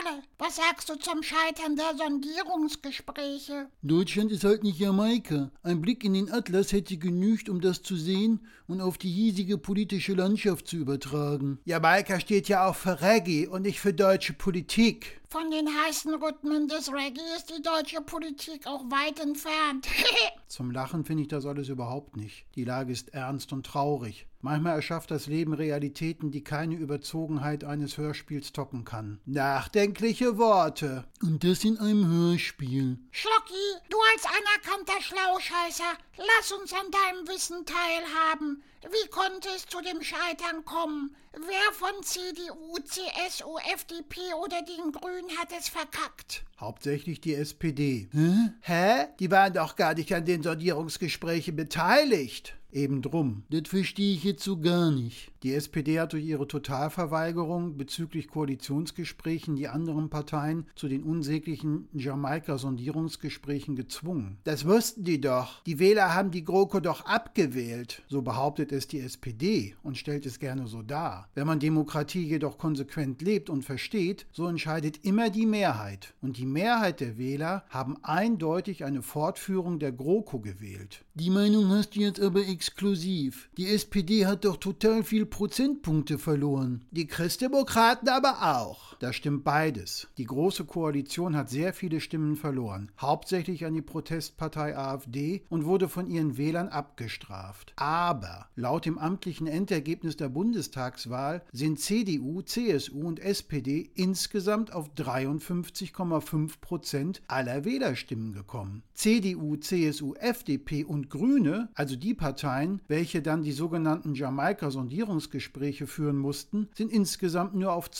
Kerle, was sagst du zum Scheitern der Sondierungsgespräche? Deutschland ist halt nicht Jamaika. Ein Blick in den Atlas hätte genügt, um das zu sehen und auf die hiesige politische Landschaft zu übertragen. Jamaika steht ja auch für Reggae und nicht für deutsche Politik. Von den heißen Rhythmen des Reggae ist die deutsche Politik auch weit entfernt. Zum Lachen finde ich das alles überhaupt nicht. Die Lage ist ernst und traurig. Manchmal erschafft das Leben Realitäten, die keine Überzogenheit eines Hörspiels toppen kann. Nachdenkliche Worte. Und das in einem Hörspiel. Schlocki, du als anerkannter Schlauscheißer, lass uns an deinem Wissen teilhaben. Wie konnte es zu dem Scheitern kommen? Wer von CDU, CSU, FDP oder den Grünen hat es verkackt? Hauptsächlich die SPD. Hä? Hä? Die waren doch gar nicht an den Sondierungsgesprächen beteiligt. Eben drum. Das verstehe ich jetzt so gar nicht. Die SPD hat durch ihre Totalverweigerung bezüglich Koalitionsgesprächen die anderen Parteien zu den unsäglichen Jamaika-Sondierungsgesprächen gezwungen. Das wussten die doch. Die Wähler haben die GroKo doch abgewählt. So behauptet es die SPD und stellt es gerne so dar. Wenn man Demokratie jedoch konsequent lebt und versteht, so entscheidet immer die Mehrheit. Und die Mehrheit der Wähler haben eindeutig eine Fortführung der GroKo gewählt. Die Meinung hast du jetzt aber exklusiv. Die SPD hat doch total viel Prozentpunkte verloren. Die Christdemokraten aber auch. Da stimmt beides. Die Große Koalition hat sehr viele Stimmen verloren, hauptsächlich an die Protestpartei AfD und wurde von ihren Wählern abgestraft. Aber laut dem amtlichen Endergebnis der Bundestagswahl sind CDU, CSU und SPD insgesamt auf 53,5 Prozent aller Wählerstimmen gekommen. CDU, CSU, FDP und Grüne, also die Parteien, welche dann die sogenannten Jamaika-Sondierungsgespräche führen mussten, sind insgesamt nur auf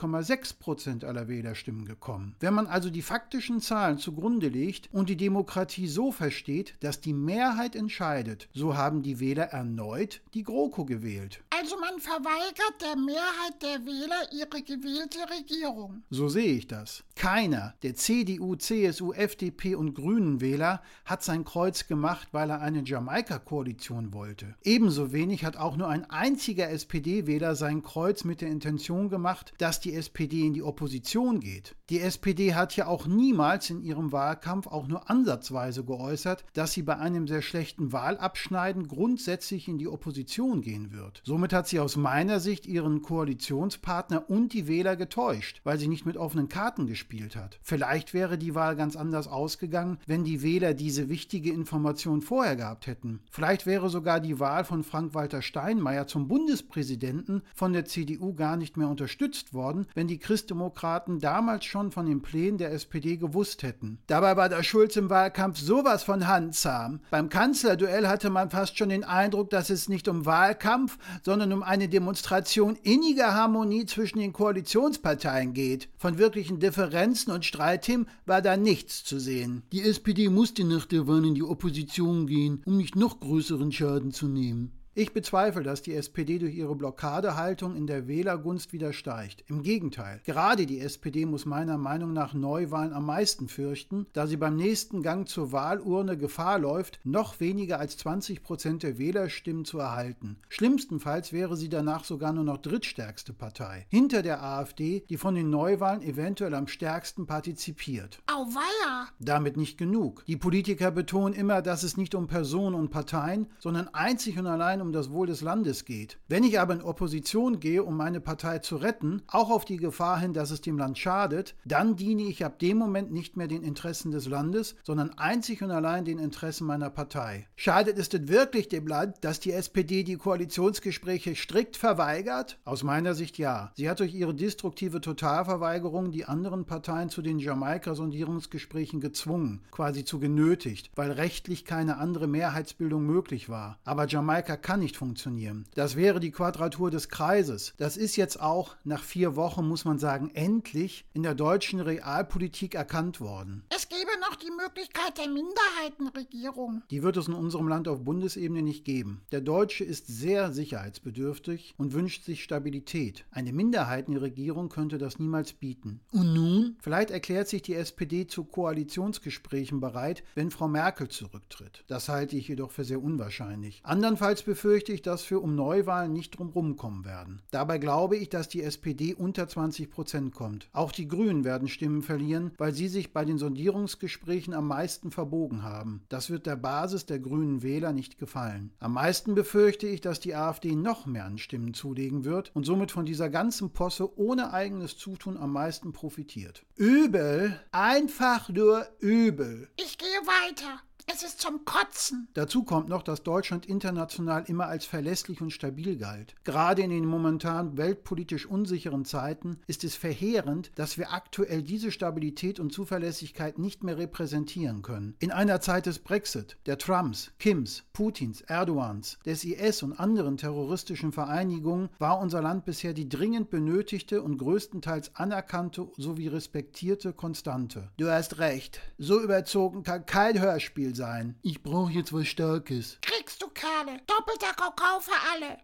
52,6 Prozent aller Wählerstimmen gekommen. Wenn man also die faktischen Zahlen zugrunde legt und die Demokratie so versteht, dass die Mehrheit entscheidet, so haben die Wähler erneut die GroKo gewählt. Also man verweigert der Mehrheit der Wähler ihre gewählte Regierung. So sehe ich das. Keiner der CDU, CSU, FDP und Grünen Wähler hat sein Kreuz gemacht, weil er eine Jamaika-Koalition wollte. Ebenso wenig hat auch nur ein einziger SPD-Wähler sein Kreuz mit der Intention gemacht, dass die SPD in die Opposition geht. Die SPD hat ja auch niemals in ihrem Wahlkampf auch nur ansatzweise geäußert, dass sie bei einem sehr schlechten Wahlabschneiden grundsätzlich in die Opposition gehen wird. Somit hat sie aus meiner Sicht ihren Koalitionspartner und die Wähler getäuscht, weil sie nicht mit offenen Karten gespielt hat. Vielleicht wäre die Wahl ganz anders ausgegangen, wenn die Wähler diese wichtige Information vorher gehabt hätten. Vielleicht wäre sogar die Wahl von Frank-Walter Steinmeier zum Bundespräsidenten von der CDU gar nicht mehr unterstützt worden, wenn die Christdemokraten damals schon von den Plänen der SPD gewusst hätten. Dabei war der Schulz im Wahlkampf sowas von handzahm. Beim Kanzlerduell hatte man fast schon den Eindruck, dass es nicht um Wahlkampf, sondern um eine Demonstration inniger Harmonie zwischen den Koalitionsparteien geht. Von wirklichen Differenzen und Streitthemen war da nichts zu sehen. Die SPD musste nach der Wahl in die Opposition gehen, um nicht noch größeren Schaden zu nehmen. Ich bezweifle, dass die SPD durch ihre Blockadehaltung in der Wählergunst wieder steigt. Im Gegenteil, gerade die SPD muss meiner Meinung nach Neuwahlen am meisten fürchten, da sie beim nächsten Gang zur Wahlurne Gefahr läuft, noch weniger als 20 Prozent der Wählerstimmen zu erhalten. Schlimmstenfalls wäre sie danach sogar nur noch drittstärkste Partei, hinter der AfD, die von den Neuwahlen eventuell am stärksten partizipiert. Auweia! Damit nicht genug. Die Politiker betonen immer, dass es nicht um Personen und Parteien, sondern einzig und allein um das Wohl des Landes geht. Wenn ich aber in Opposition gehe, um meine Partei zu retten, auch auf die Gefahr hin, dass es dem Land schadet, dann diene ich ab dem Moment nicht mehr den Interessen des Landes, sondern einzig und allein den Interessen meiner Partei. Schadet es denn wirklich dem Land, dass die SPD die Koalitionsgespräche strikt verweigert? Aus meiner Sicht ja. Sie hat durch ihre destruktive Totalverweigerung die anderen Parteien zu den Jamaika-Sondierungsgesprächen gezwungen, quasi zu genötigt, weil rechtlich keine andere Mehrheitsbildung möglich war. Aber Jamaika kann nicht funktionieren. Das wäre die Quadratur des Kreises. Das ist jetzt auch nach vier Wochen, muss man sagen, endlich in der deutschen Realpolitik erkannt worden. Es gäbe noch die Möglichkeit der Minderheitenregierung. Die wird es in unserem Land auf Bundesebene nicht geben. Der Deutsche ist sehr sicherheitsbedürftig und wünscht sich Stabilität. Eine Minderheitenregierung könnte das niemals bieten. Und nun? Vielleicht erklärt sich die SPD zu Koalitionsgesprächen bereit, wenn Frau Merkel zurücktritt. Das halte ich jedoch für sehr unwahrscheinlich. Andernfalls befürchte ich, dass wir um Neuwahlen nicht drumherum kommen werden. Dabei glaube ich, dass die SPD unter 20 Prozent kommt. Auch die Grünen werden Stimmen verlieren, weil sie sich bei den Sondierungsgesprächen am meisten verbogen haben. Das wird der Basis der grünen Wähler nicht gefallen. Am meisten befürchte ich, dass die AfD noch mehr an Stimmen zulegen wird und somit von dieser ganzen Posse ohne eigenes Zutun am meisten profitiert. Übel, einfach nur übel. Ich gehe weiter. Es ist zum Kotzen. Dazu kommt noch, dass Deutschland international immer als verlässlich und stabil galt. Gerade in den momentan weltpolitisch unsicheren Zeiten ist es verheerend, dass wir aktuell diese Stabilität und Zuverlässigkeit nicht mehr repräsentieren können. In einer Zeit des Brexit, der Trumps, Kims, Putins, Erdogans, des IS und anderen terroristischen Vereinigungen war unser Land bisher die dringend benötigte und größtenteils anerkannte sowie respektierte Konstante. Du hast recht. So überzogen kann kein Hörspiel sein. Ich brauche jetzt was Starkes. Kriegst du Kerle. Doppelter Kakao für alle.